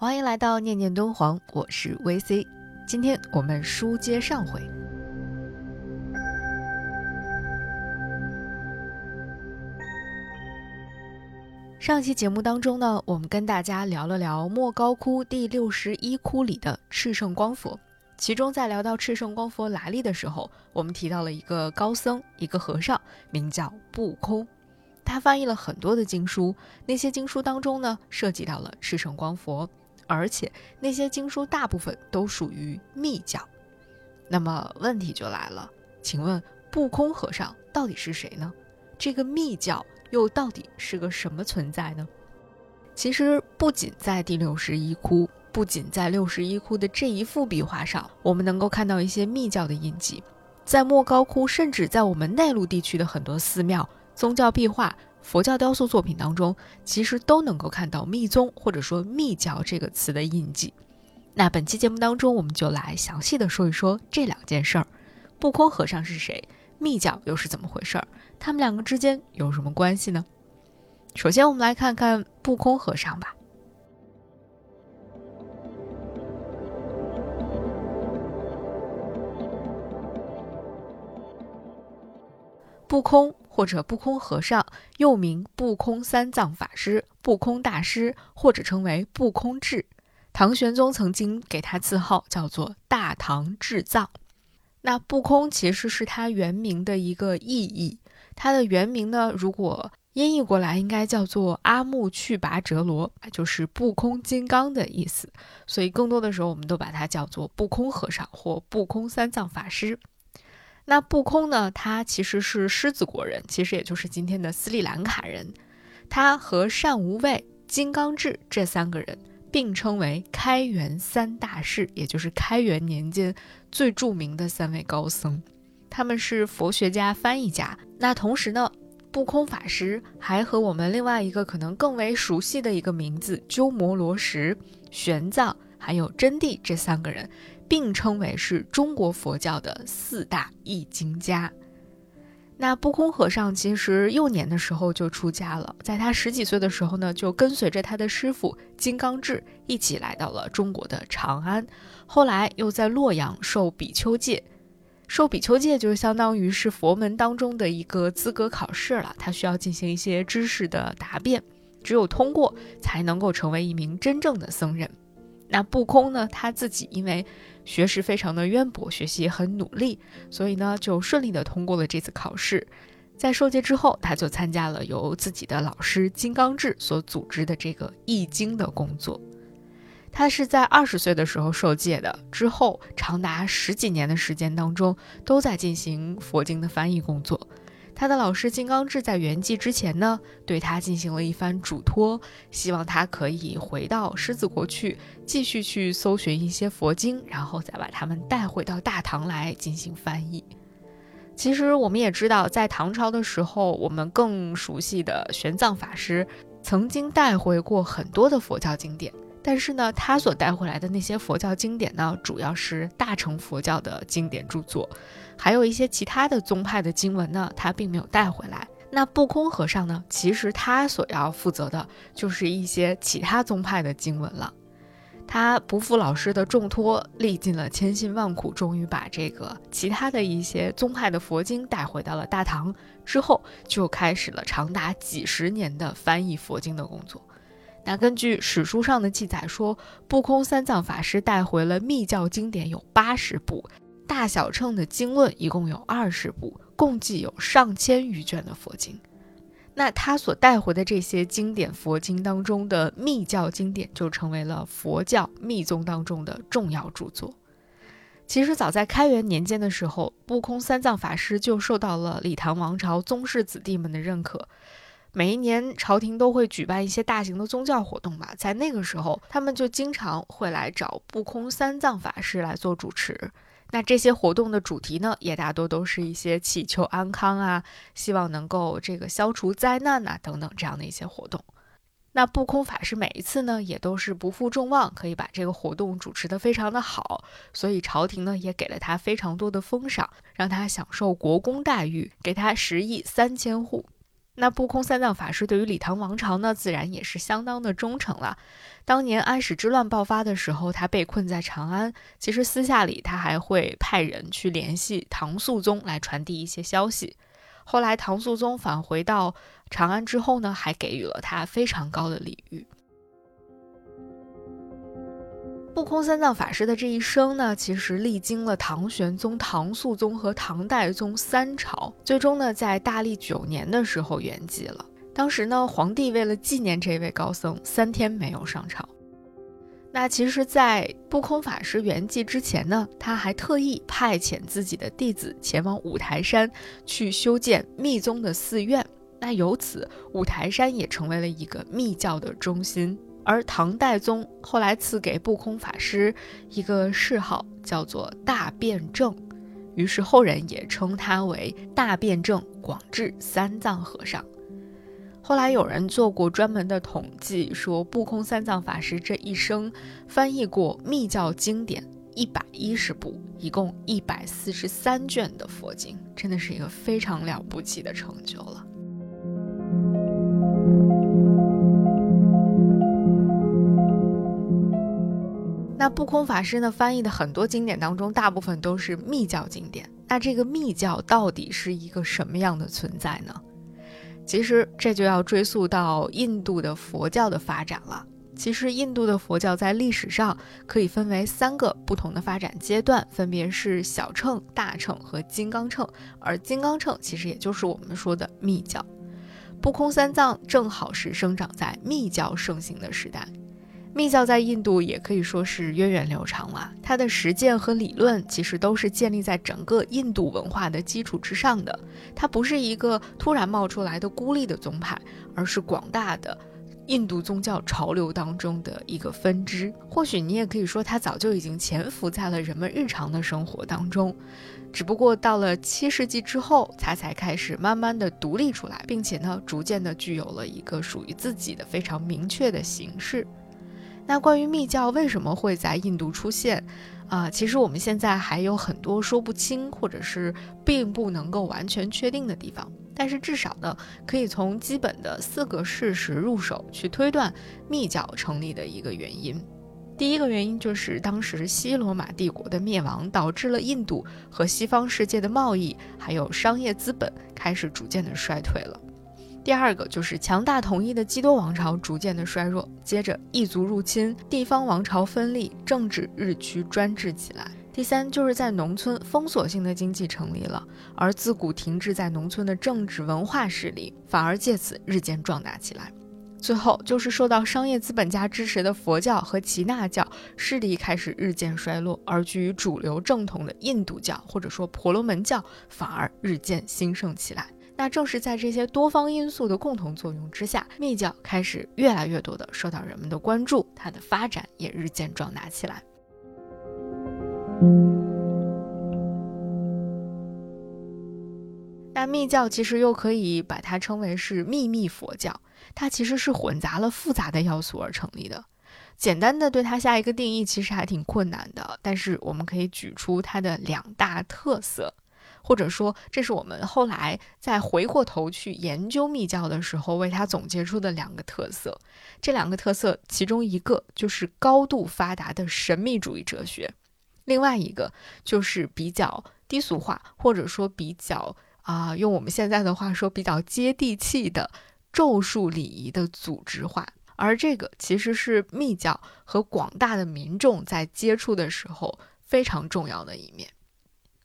欢迎来到念念敦煌，我是 VC。今天我们书接上回，上期节目当中呢，我们跟大家聊了聊莫高窟第六十一窟里的赤圣光佛。其中在聊到赤圣光佛来历的时候，我们提到了一个高僧，一个和尚，名叫不空。他翻译了很多的经书，那些经书当中呢，涉及到了赤圣光佛。而且那些经书大部分都属于密教，那么问题就来了，请问不空和尚到底是谁呢？这个密教又到底是个什么存在呢？其实不仅在第六十一窟，不仅在六十一窟的这一幅壁画上，我们能够看到一些密教的印记，在莫高窟，甚至在我们内陆地区的很多寺庙、宗教壁画。佛教雕塑作品当中，其实都能够看到“密宗”或者说“密教”这个词的印记。那本期节目当中，我们就来详细的说一说这两件事儿：不空和尚是谁？密教又是怎么回事儿？他们两个之间有什么关系呢？首先，我们来看看不空和尚吧。不空。或者不空和尚，又名不空三藏法师、不空大师，或者称为不空智。唐玄宗曾经给他字号叫做大唐智藏。那不空其实是他原名的一个意译，他的原名呢，如果音译过来，应该叫做阿木去拔哲罗，就是不空金刚的意思。所以更多的时候，我们都把它叫做不空和尚或不空三藏法师。那不空呢？他其实是狮子国人，其实也就是今天的斯里兰卡人。他和善无畏、金刚智这三个人并称为开元三大士，也就是开元年间最著名的三位高僧。他们是佛学家、翻译家。那同时呢，不空法师还和我们另外一个可能更为熟悉的一个名字鸠摩罗什、玄奘还有真谛这三个人。并称为是中国佛教的四大译经家。那不空和尚其实幼年的时候就出家了，在他十几岁的时候呢，就跟随着他的师傅金刚智一起来到了中国的长安。后来又在洛阳受比丘戒，受比丘戒就相当于是佛门当中的一个资格考试了，他需要进行一些知识的答辩，只有通过才能够成为一名真正的僧人。那不空呢，他自己因为学识非常的渊博，学习很努力，所以呢，就顺利的通过了这次考试。在受戒之后，他就参加了由自己的老师金刚智所组织的这个译经的工作。他是在二十岁的时候受戒的，之后长达十几年的时间当中，都在进行佛经的翻译工作。他的老师金刚智在圆寂之前呢，对他进行了一番嘱托，希望他可以回到狮子国去，继续去搜寻一些佛经，然后再把他们带回到大唐来进行翻译。其实我们也知道，在唐朝的时候，我们更熟悉的玄奘法师曾经带回过很多的佛教经典。但是呢，他所带回来的那些佛教经典呢，主要是大乘佛教的经典著作，还有一些其他的宗派的经文呢，他并没有带回来。那不空和尚呢，其实他所要负责的就是一些其他宗派的经文了。他不负老师的重托，历尽了千辛万苦，终于把这个其他的一些宗派的佛经带回到了大唐，之后就开始了长达几十年的翻译佛经的工作。那根据史书上的记载说，不空三藏法师带回了密教经典有八十部，大小乘的经论一共有二十部，共计有上千余卷的佛经。那他所带回的这些经典佛经当中的密教经典，就成为了佛教密宗当中的重要著作。其实早在开元年间的时候，不空三藏法师就受到了李唐王朝宗室子弟们的认可。每一年，朝廷都会举办一些大型的宗教活动吧。在那个时候，他们就经常会来找不空三藏法师来做主持。那这些活动的主题呢，也大多都是一些祈求安康啊，希望能够这个消除灾难呐等等这样的一些活动。那不空法师每一次呢，也都是不负众望，可以把这个活动主持得非常的好，所以朝廷呢也给了他非常多的封赏，让他享受国公待遇，给他十亿三千户。那不空三藏法师对于李唐王朝呢，自然也是相当的忠诚了。当年安史之乱爆发的时候，他被困在长安，其实私下里他还会派人去联系唐肃宗来传递一些消息。后来唐肃宗返回到长安之后呢，还给予了他非常高的礼遇。不空三藏法师的这一生呢，其实历经了唐玄宗、唐肃宗和唐代宗三朝，最终呢，在大历九年的时候圆寂了。当时呢，皇帝为了纪念这位高僧，三天没有上朝。那其实，在不空法师圆寂之前呢，他还特意派遣自己的弟子前往五台山去修建密宗的寺院。那由此，五台山也成为了一个密教的中心。而唐代宗后来赐给不空法师一个谥号，叫做大辩证，于是后人也称他为大辩证广智三藏和尚。后来有人做过专门的统计，说不空三藏法师这一生翻译过密教经典一百一十部，一共一百四十三卷的佛经，真的是一个非常了不起的成就了。那不空法师呢翻译的很多经典当中，大部分都是密教经典。那这个密教到底是一个什么样的存在呢？其实这就要追溯到印度的佛教的发展了。其实印度的佛教在历史上可以分为三个不同的发展阶段，分别是小乘、大乘和金刚乘。而金刚乘其实也就是我们说的密教。不空三藏正好是生长在密教盛行的时代。密教在印度也可以说是源远流长了，它的实践和理论其实都是建立在整个印度文化的基础之上的。它不是一个突然冒出来的孤立的宗派，而是广大的印度宗教潮流当中的一个分支。或许你也可以说，它早就已经潜伏在了人们日常的生活当中，只不过到了七世纪之后，它才开始慢慢的独立出来，并且呢，逐渐的具有了一个属于自己的非常明确的形式。那关于密教为什么会在印度出现，啊，其实我们现在还有很多说不清或者是并不能够完全确定的地方。但是至少呢，可以从基本的四个事实入手去推断密教成立的一个原因。第一个原因就是当时西罗马帝国的灭亡，导致了印度和西方世界的贸易还有商业资本开始逐渐的衰退了。第二个就是强大统一的基督王朝逐渐的衰弱，接着异族入侵，地方王朝分立，政治日趋专制起来。第三就是在农村封锁性的经济成立了，而自古停滞在农村的政治文化势力反而借此日渐壮大起来。最后就是受到商业资本家支持的佛教和耆那教势力开始日渐衰落，而居于主流正统的印度教或者说婆罗门教反而日渐兴盛起来。那正是在这些多方因素的共同作用之下，密教开始越来越多的受到人们的关注，它的发展也日渐壮大起来。那密教其实又可以把它称为是秘密佛教，它其实是混杂了复杂的要素而成立的。简单的对它下一个定义其实还挺困难的，但是我们可以举出它的两大特色。或者说，这是我们后来再回过头去研究密教的时候，为它总结出的两个特色。这两个特色，其中一个就是高度发达的神秘主义哲学，另外一个就是比较低俗化，或者说比较啊，用我们现在的话说，比较接地气的咒术礼仪的组织化。而这个其实是密教和广大的民众在接触的时候非常重要的一面。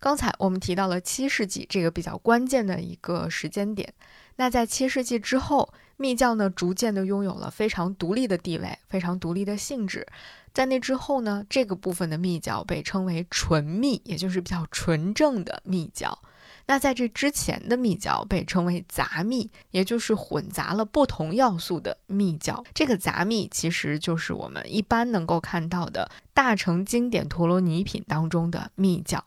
刚才我们提到了七世纪这个比较关键的一个时间点，那在七世纪之后，密教呢逐渐的拥有了非常独立的地位，非常独立的性质。在那之后呢，这个部分的密教被称为纯密，也就是比较纯正的密教。那在这之前的密教被称为杂密，也就是混杂了不同要素的密教。这个杂密其实就是我们一般能够看到的大乘经典陀罗尼品当中的密教。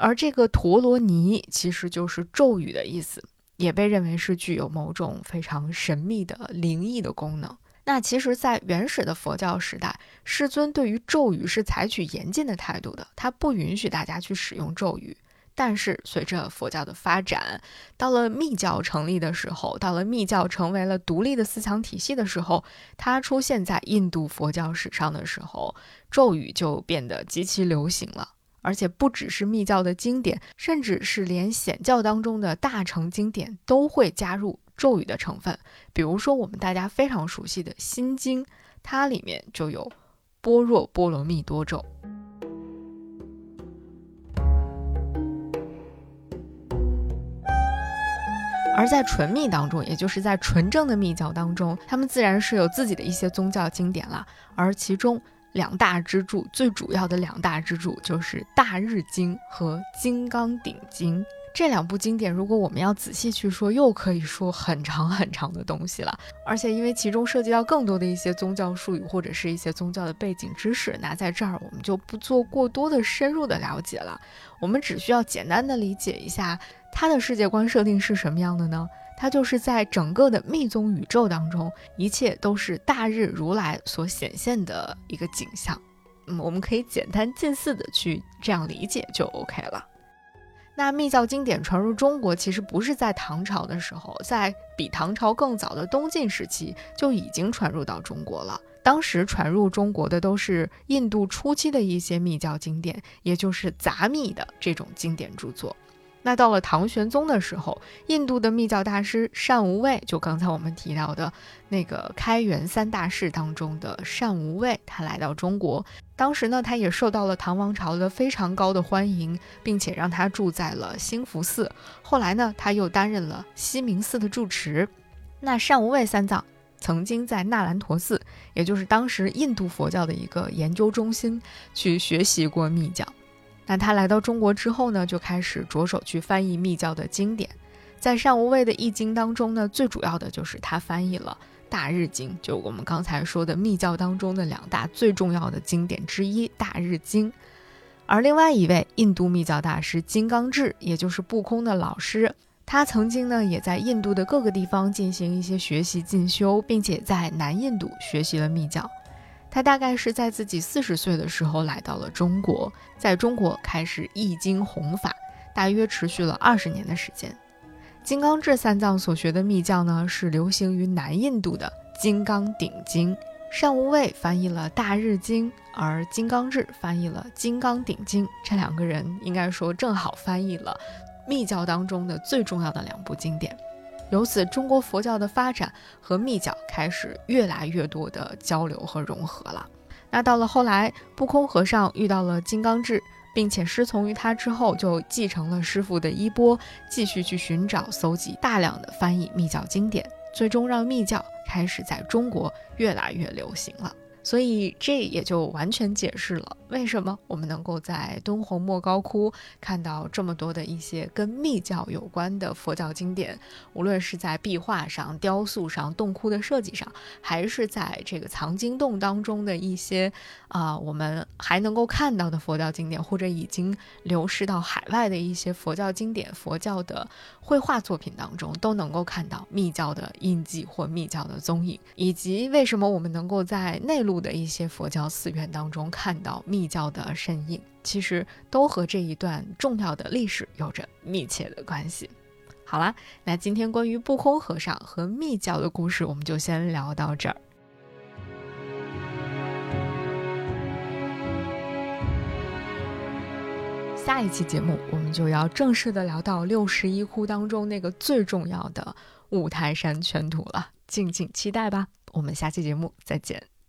而这个陀罗尼其实就是咒语的意思，也被认为是具有某种非常神秘的灵异的功能。那其实，在原始的佛教时代，师尊对于咒语是采取严禁的态度的，他不允许大家去使用咒语。但是随着佛教的发展，到了密教成立的时候，到了密教成为了独立的思想体系的时候，它出现在印度佛教史上的时候，咒语就变得极其流行了。而且不只是密教的经典，甚至是连显教当中的大乘经典都会加入咒语的成分。比如说我们大家非常熟悉的《心经》，它里面就有般若波罗蜜多咒。而在纯密当中，也就是在纯正的密教当中，他们自然是有自己的一些宗教经典了。而其中两大支柱，最主要的两大支柱就是《大日经》和《金刚顶经》这两部经典。如果我们要仔细去说，又可以说很长很长的东西了。而且因为其中涉及到更多的一些宗教术语或者是一些宗教的背景知识，那在这儿我们就不做过多的深入的了解了。我们只需要简单的理解一下。它的世界观设定是什么样的呢？它就是在整个的密宗宇宙当中，一切都是大日如来所显现的一个景象。嗯，我们可以简单近似的去这样理解就 OK 了。那密教经典传入中国，其实不是在唐朝的时候，在比唐朝更早的东晋时期就已经传入到中国了。当时传入中国的都是印度初期的一些密教经典，也就是杂密的这种经典著作。那到了唐玄宗的时候，印度的密教大师善无畏，就刚才我们提到的那个开元三大士当中的善无畏，他来到中国。当时呢，他也受到了唐王朝的非常高的欢迎，并且让他住在了兴福寺。后来呢，他又担任了西明寺的住持。那善无畏三藏曾经在那兰陀寺，也就是当时印度佛教的一个研究中心，去学习过密教。那他来到中国之后呢，就开始着手去翻译密教的经典。在善无畏的译经当中呢，最主要的就是他翻译了《大日经》，就我们刚才说的密教当中的两大最重要的经典之一《大日经》。而另外一位印度密教大师金刚智，也就是不空的老师，他曾经呢也在印度的各个地方进行一些学习进修，并且在南印度学习了密教。他大概是在自己四十岁的时候来到了中国，在中国开始译经弘法，大约持续了二十年的时间。金刚智三藏所学的密教呢，是流行于南印度的《金刚顶经》。善无畏翻译了《大日经》，而金刚智翻译了《金刚顶经》。这两个人应该说正好翻译了密教当中的最重要的两部经典。由此，中国佛教的发展和密教开始越来越多的交流和融合了。那到了后来，不空和尚遇到了金刚智，并且师从于他之后，就继承了师傅的衣钵，继续去寻找、搜集大量的翻译密教经典，最终让密教开始在中国越来越流行了。所以这也就完全解释了为什么我们能够在敦煌莫高窟看到这么多的一些跟密教有关的佛教经典，无论是在壁画上、雕塑上、洞窟的设计上，还是在这个藏经洞当中的一些啊，我们还能够看到的佛教经典，或者已经流失到海外的一些佛教经典、佛教的绘画作品当中，都能够看到密教的印记或密教的踪影，以及为什么我们能够在内陆。的一些佛教寺院当中看到密教的身影，其实都和这一段重要的历史有着密切的关系。好了，那今天关于不空和尚和密教的故事，我们就先聊到这儿。下一期节目，我们就要正式的聊到六十一窟当中那个最重要的五台山全图了，敬请期待吧。我们下期节目再见。